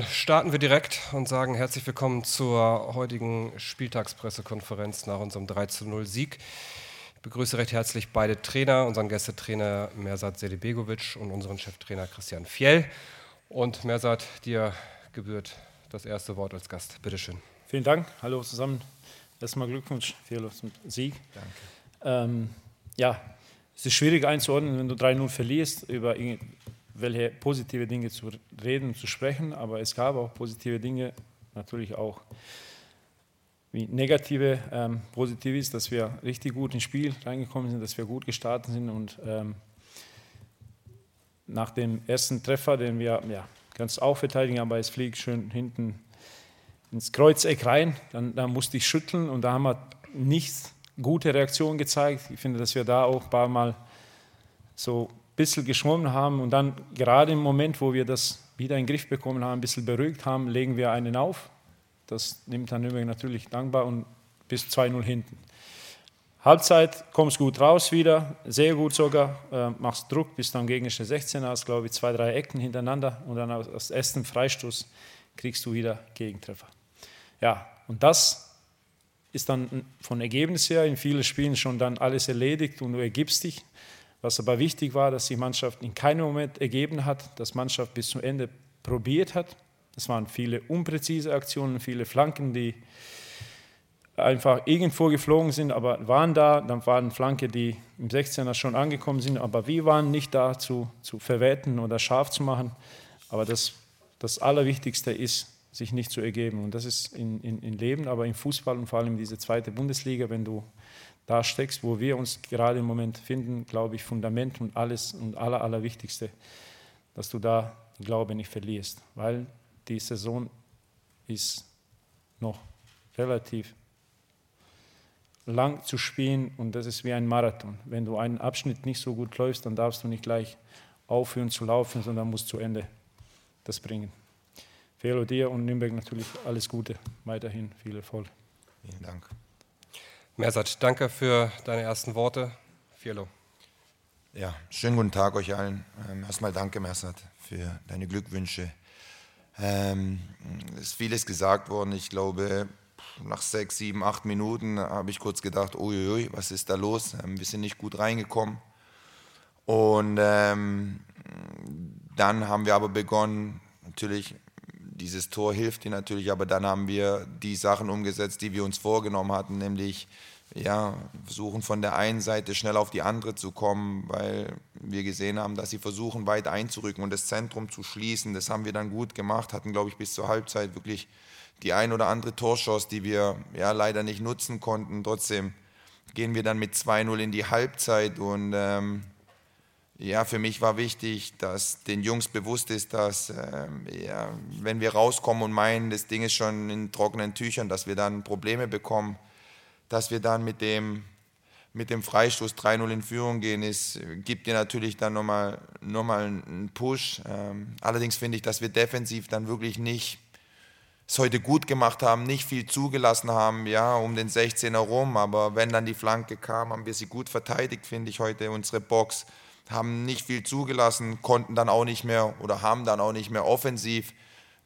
Starten wir direkt und sagen herzlich willkommen zur heutigen Spieltagspressekonferenz nach unserem 3-0 Sieg. Ich begrüße recht herzlich beide Trainer, unseren Gästetrainer Mersat Selibegovic und unseren Cheftrainer Christian Fjell. Und Mersat, dir gebührt das erste Wort als Gast. Bitte schön. Vielen Dank. Hallo zusammen. Erstmal Glückwunsch Fjell zum Sieg. Danke. Ähm, ja, es ist schwierig einzuordnen, wenn du 3-0 verlierst, über welche positive Dinge zu reden, zu sprechen, aber es gab auch positive Dinge, natürlich auch wie negative. Ähm, positiv ist, dass wir richtig gut ins Spiel reingekommen sind, dass wir gut gestartet sind und ähm, nach dem ersten Treffer, den wir ja, ganz auch verteidigen, aber es fliegt schön hinten ins Kreuzeck rein, dann, dann musste ich schütteln und da haben wir nichts gute Reaktion gezeigt. Ich finde, dass wir da auch ein paar Mal so bisschen geschwommen haben und dann gerade im Moment, wo wir das wieder in den Griff bekommen haben, ein bisschen beruhigt haben, legen wir einen auf. Das nimmt dann übrigens natürlich dankbar und bis 2-0 hinten. Halbzeit kommst gut raus wieder, sehr gut sogar, äh, machst Druck bis dann gegen 16 hast, glaube ich, zwei, drei Ecken hintereinander und dann aus ersten Freistoß kriegst du wieder Gegentreffer. Ja, und das ist dann von Ergebnis her in vielen Spielen schon dann alles erledigt und du ergibst dich. Was aber wichtig war, dass die Mannschaft in keinem Moment ergeben hat, dass Mannschaft bis zum Ende probiert hat. Es waren viele unpräzise Aktionen, viele Flanken, die einfach irgendwo geflogen sind, aber waren da. Dann waren Flanke, die im 16er schon angekommen sind, aber wir waren nicht da zu, zu verwerten oder scharf zu machen. Aber das, das Allerwichtigste ist, sich nicht zu ergeben. Und das ist in, in, in Leben, aber im Fußball und vor allem in dieser zweiten Bundesliga, wenn du da steckst, wo wir uns gerade im Moment finden, glaube ich, Fundament und alles und aller, allerwichtigste, dass du da den Glaube nicht verlierst, weil die Saison ist noch relativ lang zu spielen und das ist wie ein Marathon. Wenn du einen Abschnitt nicht so gut läufst, dann darfst du nicht gleich aufhören zu laufen, sondern musst zu Ende das bringen. Felo dir und Nürnberg natürlich alles Gute, weiterhin viel Erfolg. Vielen Dank. Mersat, danke für deine ersten Worte. Fielo. Ja, schönen guten Tag euch allen. Ähm, erstmal danke, Mersat, für deine Glückwünsche. Ähm, es ist vieles gesagt worden. Ich glaube, nach sechs, sieben, acht Minuten habe ich kurz gedacht, uiuiui, was ist da los? Ähm, wir sind nicht gut reingekommen. Und ähm, dann haben wir aber begonnen, natürlich dieses Tor hilft dir natürlich, aber dann haben wir die Sachen umgesetzt, die wir uns vorgenommen hatten, nämlich ja, versuchen von der einen Seite schnell auf die andere zu kommen, weil wir gesehen haben, dass sie versuchen, weit einzurücken und das Zentrum zu schließen. Das haben wir dann gut gemacht, hatten, glaube ich, bis zur Halbzeit wirklich die ein oder andere Torschance, die wir ja leider nicht nutzen konnten. Trotzdem gehen wir dann mit 2-0 in die Halbzeit und ähm, ja, für mich war wichtig, dass den Jungs bewusst ist, dass äh, ja, wenn wir rauskommen und meinen, das Ding ist schon in trockenen Tüchern, dass wir dann Probleme bekommen, dass wir dann mit dem, mit dem Freistoß 3-0 in Führung gehen, ist, gibt dir natürlich dann nochmal noch mal einen Push. Ähm, allerdings finde ich, dass wir defensiv dann wirklich nicht es heute gut gemacht haben, nicht viel zugelassen haben, ja, um den 16er rum, aber wenn dann die Flanke kam, haben wir sie gut verteidigt, finde ich heute, unsere Box haben nicht viel zugelassen, konnten dann auch nicht mehr oder haben dann auch nicht mehr offensiv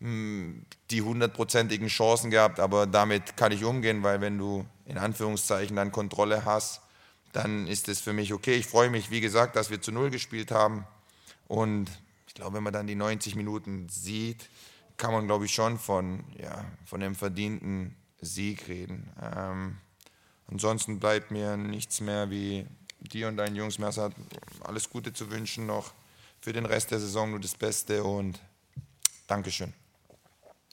hm, die hundertprozentigen Chancen gehabt, aber damit kann ich umgehen, weil wenn du in Anführungszeichen dann Kontrolle hast, dann ist es für mich okay. Ich freue mich, wie gesagt, dass wir zu Null gespielt haben und ich glaube, wenn man dann die 90 Minuten sieht, kann man, glaube ich, schon von, ja, von einem verdienten Sieg reden. Ähm, ansonsten bleibt mir nichts mehr wie dir und deinen Jungs, Mersa, alles Gute zu wünschen noch für den Rest der Saison, nur das Beste und Dankeschön.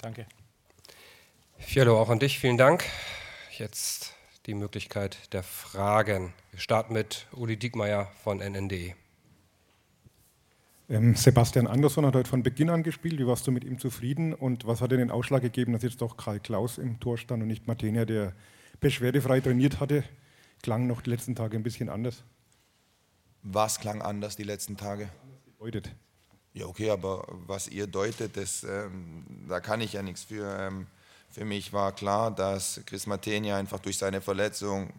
Danke. Fialo, auch an dich vielen Dank. Jetzt die Möglichkeit der Fragen. Wir starten mit Uli Diekmeyer von NND. Ähm, Sebastian Andersson hat heute von Beginn an gespielt. Wie warst du mit ihm zufrieden und was hat dir den Ausschlag gegeben, dass jetzt doch Karl Klaus im Tor stand und nicht Martenia, der beschwerdefrei trainiert hatte? klang noch die letzten Tage ein bisschen anders. Was klang anders die letzten Tage? Deutet. Ja, okay, aber was ihr deutet, das, ähm, da kann ich ja nichts für. Ähm, für mich war klar, dass Chris Matenia einfach durch seine Verletzung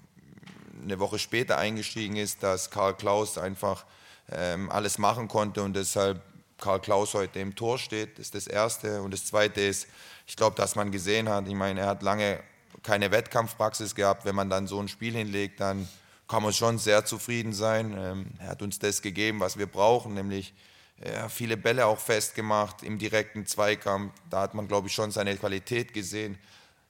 eine Woche später eingestiegen ist, dass Karl Klaus einfach ähm, alles machen konnte und deshalb Karl Klaus heute im Tor steht, ist das Erste. Und das Zweite ist, ich glaube, dass man gesehen hat, ich meine, er hat lange keine Wettkampfpraxis gehabt. Wenn man dann so ein Spiel hinlegt, dann kann man schon sehr zufrieden sein. Ähm, er hat uns das gegeben, was wir brauchen, nämlich ja, viele Bälle auch festgemacht im direkten Zweikampf. Da hat man, glaube ich, schon seine Qualität gesehen.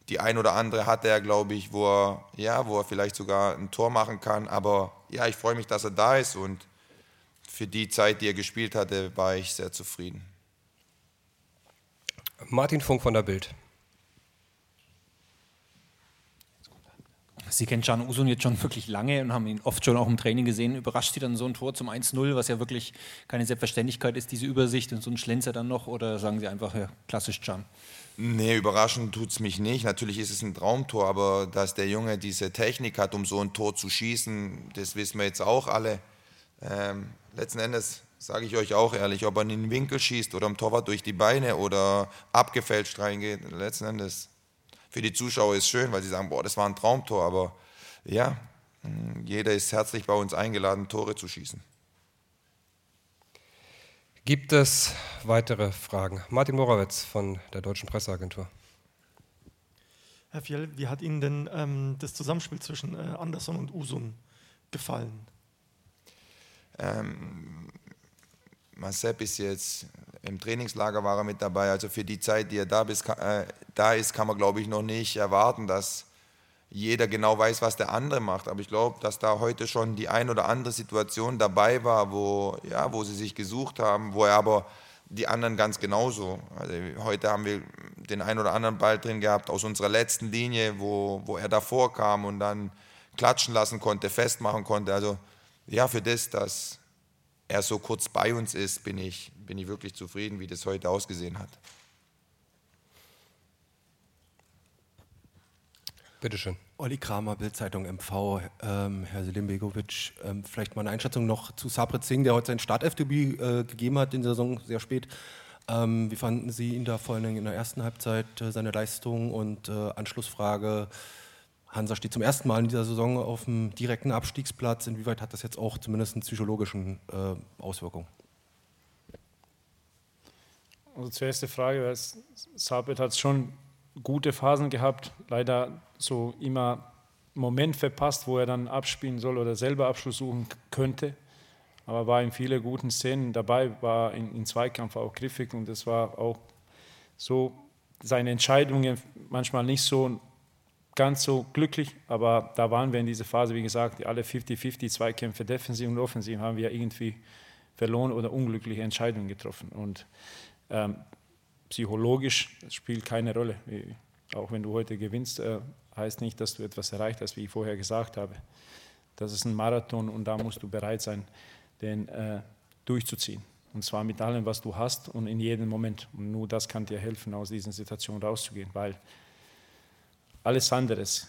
Die ein oder andere hatte er, glaube ich, wo er, ja, wo er vielleicht sogar ein Tor machen kann. Aber ja, ich freue mich, dass er da ist und für die Zeit, die er gespielt hatte, war ich sehr zufrieden. Martin Funk von der Bild. Sie kennen Can Usun jetzt schon wirklich lange und haben ihn oft schon auch im Training gesehen. Überrascht Sie dann so ein Tor zum 1-0, was ja wirklich keine Selbstverständlichkeit ist, diese Übersicht und so ein Schlenzer dann noch? Oder sagen Sie einfach, ja, klassisch Can? Nee, überraschend tut es mich nicht. Natürlich ist es ein Traumtor, aber dass der Junge diese Technik hat, um so ein Tor zu schießen, das wissen wir jetzt auch alle. Ähm, letzten Endes sage ich euch auch ehrlich, ob er in den Winkel schießt oder am Torwart durch die Beine oder abgefälscht reingeht, letzten Endes für die Zuschauer ist es schön, weil sie sagen, boah, das war ein Traumtor, aber ja, jeder ist herzlich bei uns eingeladen, Tore zu schießen. Gibt es weitere Fragen? Martin Morawetz von der Deutschen Presseagentur. Herr Fjell, wie hat Ihnen denn ähm, das Zusammenspiel zwischen äh, Anderson und Usun gefallen? Ähm, Marcel ist jetzt im Trainingslager war er mit dabei. Also für die Zeit, die er da, bis, äh, da ist, kann man, glaube ich, noch nicht erwarten, dass jeder genau weiß, was der andere macht. Aber ich glaube, dass da heute schon die ein oder andere Situation dabei war, wo, ja, wo sie sich gesucht haben, wo er aber die anderen ganz genauso. Also heute haben wir den ein oder anderen Ball drin gehabt aus unserer letzten Linie, wo, wo er davor kam und dann klatschen lassen konnte, festmachen konnte. Also ja, für das, dass er so kurz bei uns ist, bin ich, bin ich wirklich zufrieden, wie das heute ausgesehen hat. Bitte schön. Olli Kramer, Bildzeitung MV. Ähm, Herr Selimbegovic, ähm, vielleicht mal eine Einschätzung noch zu Sabret Singh, der heute sein Startelfdebüt äh, gegeben hat in der Saison, sehr spät. Ähm, wie fanden Sie ihn da vor allem in der ersten Halbzeit, äh, seine Leistung und äh, Anschlussfrage? Hansa steht zum ersten Mal in dieser Saison auf dem direkten Abstiegsplatz. Inwieweit hat das jetzt auch zumindest eine psychologische äh, Auswirkung? Also zur ersten Frage, Sabit hat schon gute Phasen gehabt, leider so immer Moment verpasst, wo er dann abspielen soll oder selber Abschluss suchen könnte. Aber war in vielen guten Szenen dabei, war in, in Zweikampf auch griffig und es war auch so seine Entscheidungen manchmal nicht so ganz so glücklich, aber da waren wir in dieser Phase, wie gesagt, alle 50-50 Zweikämpfe, defensiv und offensiv, haben wir irgendwie verloren oder unglückliche Entscheidungen getroffen. Und ähm, psychologisch spielt keine Rolle. Auch wenn du heute gewinnst, äh, heißt nicht, dass du etwas erreicht hast, wie ich vorher gesagt habe. Das ist ein Marathon und da musst du bereit sein, den äh, durchzuziehen. Und zwar mit allem, was du hast und in jedem Moment. Und nur das kann dir helfen, aus diesen Situationen rauszugehen, weil alles andere ist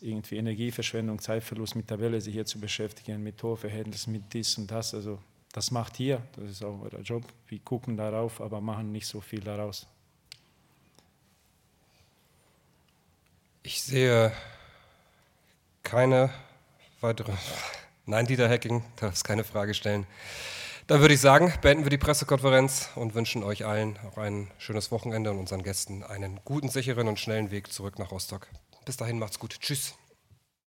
irgendwie Energieverschwendung, Zeitverlust mit Tabelle, sich hier zu beschäftigen, mit Torverhältnis, mit dies und das. Also das macht hier, das ist auch euer Job. Wir gucken darauf, aber machen nicht so viel daraus. Ich sehe keine weitere. Nein, Dieter Hacking, darfst keine Frage stellen. Dann würde ich sagen, beenden wir die Pressekonferenz und wünschen euch allen auch ein schönes Wochenende und unseren Gästen einen guten, sicheren und schnellen Weg zurück nach Rostock. Bis dahin macht's gut. Tschüss.